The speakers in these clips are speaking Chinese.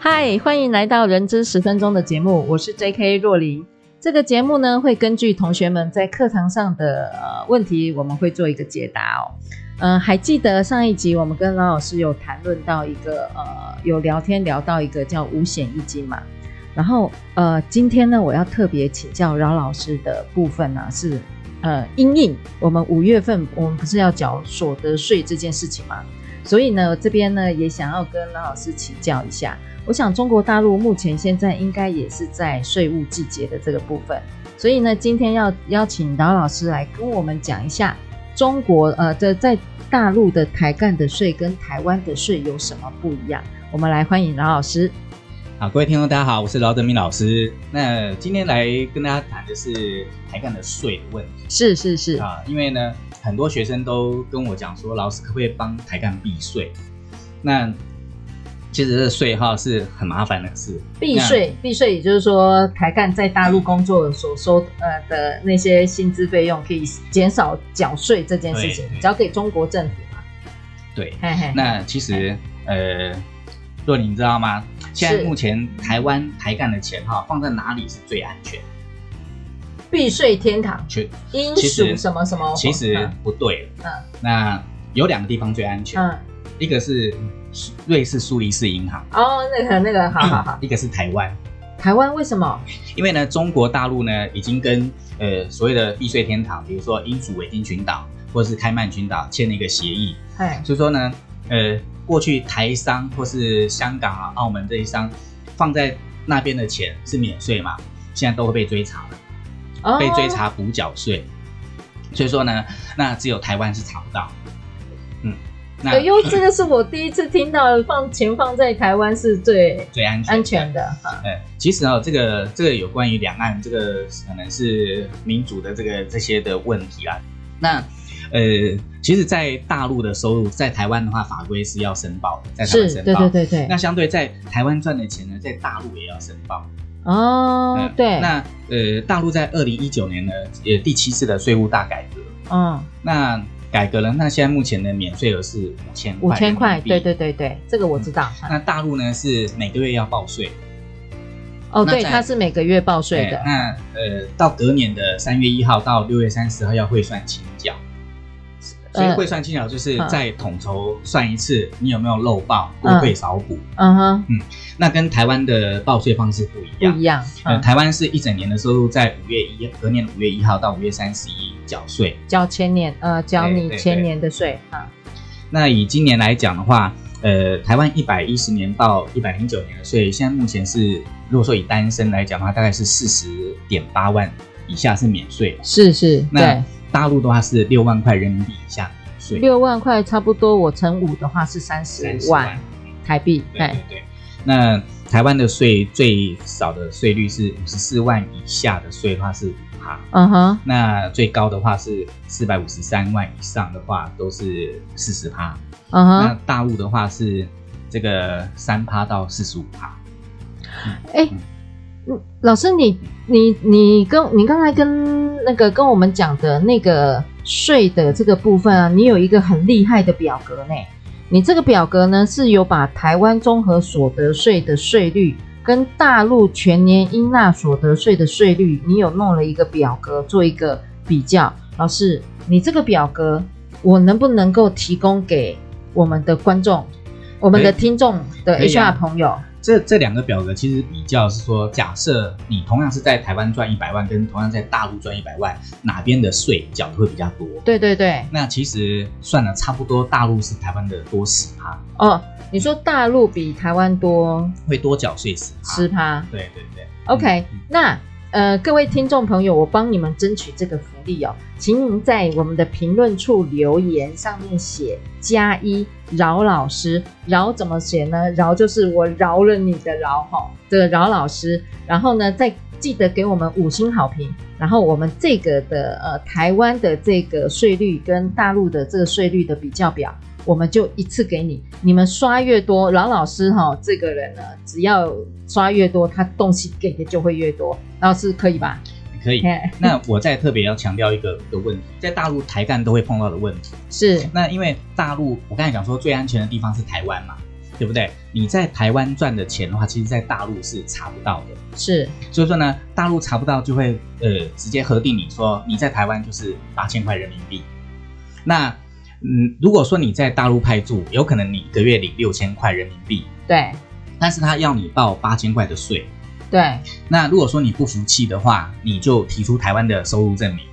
嗨，欢迎来到人资十分钟的节目，我是 J.K. 若琳。这个节目呢，会根据同学们在课堂上的呃问题，我们会做一个解答哦。嗯、呃，还记得上一集我们跟老老师有谈论到一个呃，有聊天聊到一个叫五险一金嘛。然后呃，今天呢，我要特别请教饶老师的部分呢、是呃，因应我们五月份我们不是要缴所得税这件事情吗？所以呢，这边呢也想要跟饶老师请教一下。我想中国大陆目前现在应该也是在税务季节的这个部分，所以呢，今天要邀请饶老师来跟我们讲一下中国呃的在大陆的台干的税跟台湾的税有什么不一样。我们来欢迎饶老师。好，各位听众大家好，我是饶德明老师。那今天来跟大家谈的是台干的税的问题。是是是啊，因为呢，很多学生都跟我讲说，老师可不可以帮台干避税？那其实这个税哈是很麻烦的事。避税，避税也就是说，台干在大陆工作所收呃的那些薪资费用可以减少缴税这件事情，交给中国政府嘛。对，嘿嘿嘿，那其实呃，若你知道吗？现在目前台湾台干的钱哈放在哪里是最安全？避税天堂，去英属什么什么？其实不对。嗯，那有两个地方最安全。嗯，一个是。瑞士苏黎世银行哦，那个那个，好好好。一个是台湾，台湾为什么？因为呢，中国大陆呢已经跟呃所谓的避税天堂，比如说英属维京群岛或者是开曼群岛签了一个协议。哎，所以说呢，呃，过去台商或是香港啊、澳门这些商放在那边的钱是免税嘛，现在都会被追查了，哦、被追查补缴税。所以说呢，那只有台湾是查不到。嗯。因为，这个是我第一次听到，放钱放在台湾是最最安全安全的。哎，其实啊，这个这个有关于两岸这个可能是民主的这个这些的问题啊。那呃，其实，在大陆的收入，在台湾的话，法规是要申报的，在台湾申报。对对对对。那相对在台湾赚的钱呢，在大陆也要申报。哦，对。那呃，大陆在二零一九年呢，呃，第七次的税务大改革。嗯。那改革了，那现在目前的免税额是五千块。五千块，对对对对，这个我知道。嗯、那大陆呢是每个月要报税。哦，对，它是每个月报税的。那呃，到隔年的三月一号到六月三十号要汇算清缴。所以汇算清缴就是再统筹算一次，你有没有漏报，多退少补。嗯哼，嗯，那跟台湾的报税方式不一样。不一样。呃，台湾是一整年的收入在五月一，隔年五月一号到五月三十一。缴税，缴前年，呃，缴你前年的税啊。那以今年来讲的话，呃，台湾一百一十年到一百零九年的税，现在目前是，如果说以单身来讲的话，大概是四十点八万以下是免税。是是，那大陆的话是六万块人民币以下免税。六万块差不多，我乘五的话是三十万台币。对对对。那台湾的税最少的税率是五十四万以下的税的话是。嗯哼，uh huh. 那最高的话是四百五十三万以上的话都是四十趴，嗯哼，那大陆的话是这个三趴到四十五趴。哎、老师你，你你你跟你刚才跟那个跟我们讲的那个税的这个部分啊，你有一个很厉害的表格呢。你这个表格呢是有把台湾综合所得税的税率。跟大陆全年应纳所得税的税率，你有弄了一个表格做一个比较。老师，你这个表格我能不能够提供给我们的观众、我们的听众的 HR 朋友？这这两个表格其实比较是说，假设你同样是在台湾赚一百万，跟同样在大陆赚一百万，哪边的税缴的会比较多？对对对。那其实算了，差不多大陆是台湾的多十趴。哦，你说大陆比台湾多，会多缴税十十趴？对对对。OK，、嗯、那呃，各位听众朋友，我帮你们争取这个福利哦，请您在我们的评论处留言，上面写加一饶老师，饶怎么写呢？饶就是我饶了你的饶哈，这个饶老师，然后呢，再记得给我们五星好评，然后我们这个的呃台湾的这个税率跟大陆的这个税率的比较表。我们就一次给你，你们刷越多，老老师哈、哦，这个人呢，只要刷越多，他东西给的就会越多。老师可以吧？可以。那我再特别要强调一个一个问题，在大陆台干都会碰到的问题是，那因为大陆我刚才讲说最安全的地方是台湾嘛，对不对？你在台湾赚的钱的话，其实在大陆是查不到的。是，所以说呢，大陆查不到就会呃直接核定你说你在台湾就是八千块人民币。那嗯，如果说你在大陆派驻，有可能你一个月领六千块人民币，对，但是他要你报八千块的税，对。那如果说你不服气的话，你就提出台湾的收入证明，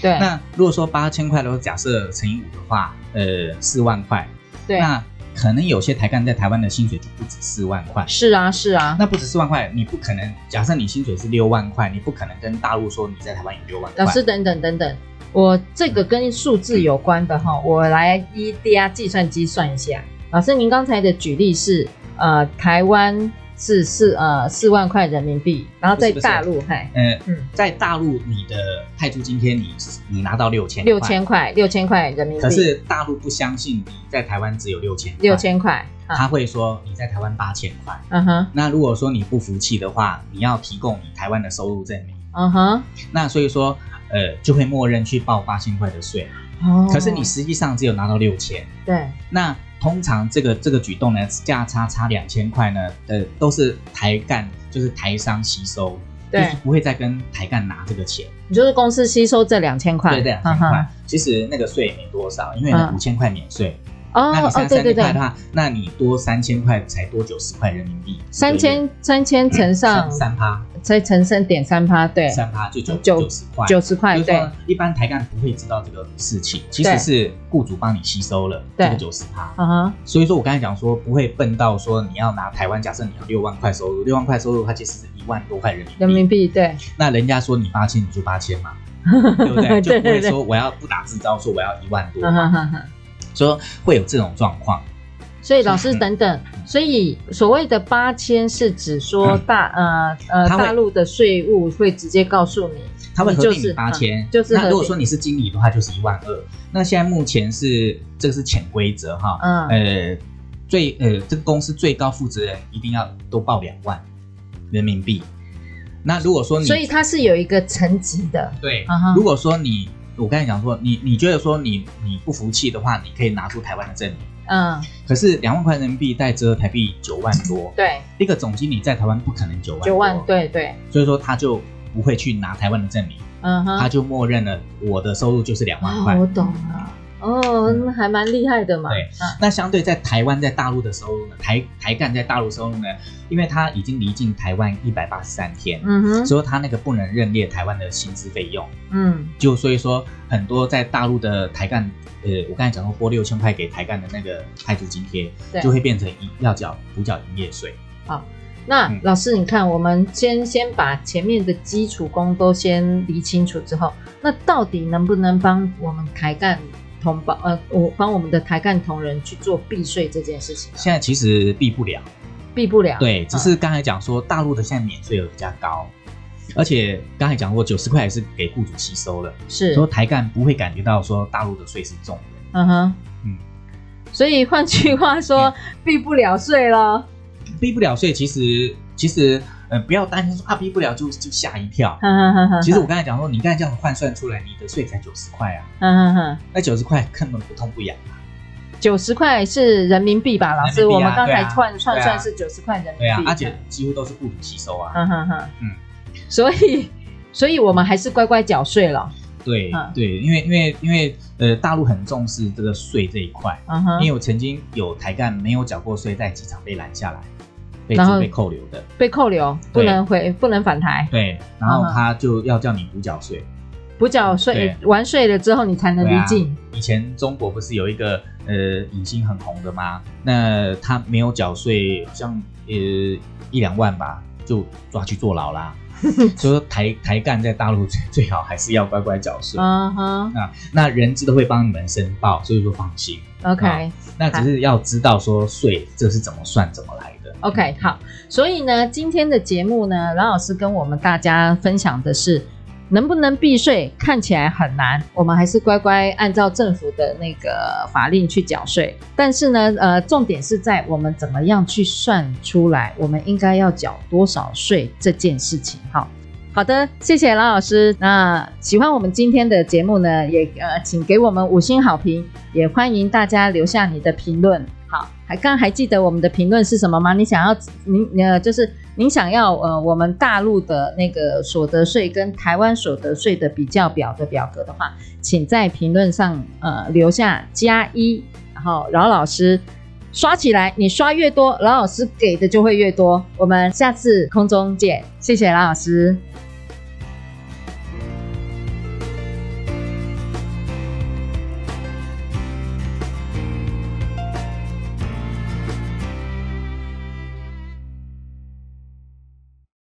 对。那如果说八千块都假设乘以五的话，呃，四万块，对。那可能有些台干在台湾的薪水就不止四万块，是啊，是啊。那不止四万块，你不可能，假设你薪水是六万块，你不可能跟大陆说你在台湾有六万块。老师，等等等等。我这个跟数字有关的哈，我来一加计算机算一下。老师，您刚才的举例是，呃，台湾是四呃四万块人民币，然后在大陆，嗨，嗯嗯，在大陆你的派驻津贴你你拿到六千六千块六千块人民币，可是大陆不相信你在台湾只有六千六千块，他会说你在台湾八千块。嗯哼，那如果说你不服气的话，你要提供你台湾的收入证明。嗯哼，那所以说。呃，就会默认去报八千块的税，哦，可是你实际上只有拿到六千，对。那通常这个这个举动呢，价差差两千块呢，呃，都是台干，就是台商吸收，对，就是不会再跟台干拿这个钱。你就是公司吸收这两千块，对，这两千块，其实那个税也没多少，因为五千块免税。哦，那你三千块的话，那你多三千块才多九十块人民币。三千三千乘上三趴，再乘上点三趴，对，三趴就九九十块，九十块。对，一般台干不会知道这个事情，其实是雇主帮你吸收了这个九十趴。所以说我刚才讲说不会笨到说你要拿台湾，假设你要六万块收入，六万块收入它其实是一万多块人民币。人民币对，那人家说你八千，你就八千嘛，对不对？就不会说我要不打自招，说我要一万多。说会有这种状况，所以老师等等，所以所谓的八千是指说大、嗯、呃呃大陆的税务会直接告诉你，他会核定你八千、嗯，就是那如果说你是经理的话，就是一万二。那现在目前是这个是潜规则哈，嗯呃最呃这个公司最高负责人一定要都报两万人民币。那如果说你所以它是有一个层级的，对，嗯、如果说你。我刚才讲说，你你觉得说你你不服气的话，你可以拿出台湾的证明。嗯。可是两万块人民币带折合台币九万多。对。一个总经理在台湾不可能九万。九万，对对。所以说他就不会去拿台湾的证明。嗯哼。他就默认了我的收入就是两万块。哦，我懂了。哦，那还蛮厉害的嘛。对，啊、那相对在台湾在大陆的收入呢？台台干在大陆收入呢？因为他已经离境台湾一百八十三天，嗯哼，所以他那个不能认列台湾的薪资费用，嗯，就所以说很多在大陆的台干，呃，我刚才讲过拨六千块给台干的那个派驻津贴，就会变成要缴补缴营业税。好，那、嗯、老师你看，我们先先把前面的基础功都先理清楚之后，那到底能不能帮我们台干？同胞，呃，我帮我们的台干同仁去做避税这件事情，现在其实避不了，避不了。对，只是刚才讲说大陆的现在免税额比较高，而且刚才讲过九十块也是给雇主吸收了，是。说台干不会感觉到说大陆的税是重的。嗯哼，嗯，所以换句话说，嗯、避不了税了，避不了税，其实其实。呃，不要担心说啊，避不了就就吓一跳。其实我刚才讲说，你刚才这样换算出来，你的税才九十块啊。嗯哼，那九十块根本不痛不痒啊。九十块是人民币吧，老师？啊、我们刚才换算算是九十块人民币。对啊，而且几乎都是雇主吸收啊。嗯哼哼，嗯，所以所以我们还是乖乖缴税了。对对，因为因为因为呃，大陆很重视这个税这一块。嗯哼，因为我曾经有台干没有缴过税，在机场被拦下来。然后被扣留的，被扣留，不能回，不能返台。对，然后他就要叫你补缴税，补缴税，完税了之后你才能离境。以前中国不是有一个呃影星很红的吗？那他没有缴税，好像呃一两万吧，就抓去坐牢啦。所以说台台干在大陆最最好还是要乖乖缴税。嗯哼，啊，那人资都会帮你们申报，所以说放心。OK，那只是要知道说税这是怎么算怎么来的。OK，好，所以呢，今天的节目呢，蓝老师跟我们大家分享的是。能不能避税看起来很难，我们还是乖乖按照政府的那个法令去缴税。但是呢，呃，重点是在我们怎么样去算出来，我们应该要缴多少税这件事情。好，好的，谢谢蓝老师。那喜欢我们今天的节目呢，也呃，请给我们五星好评，也欢迎大家留下你的评论。好，还刚刚还记得我们的评论是什么吗？你想要您呃，就是。您想要呃，我们大陆的那个所得税跟台湾所得税的比较表的表格的话，请在评论上呃留下加一，然后饶老师刷起来，你刷越多，饶老师给的就会越多。我们下次空中见，谢谢饶老师。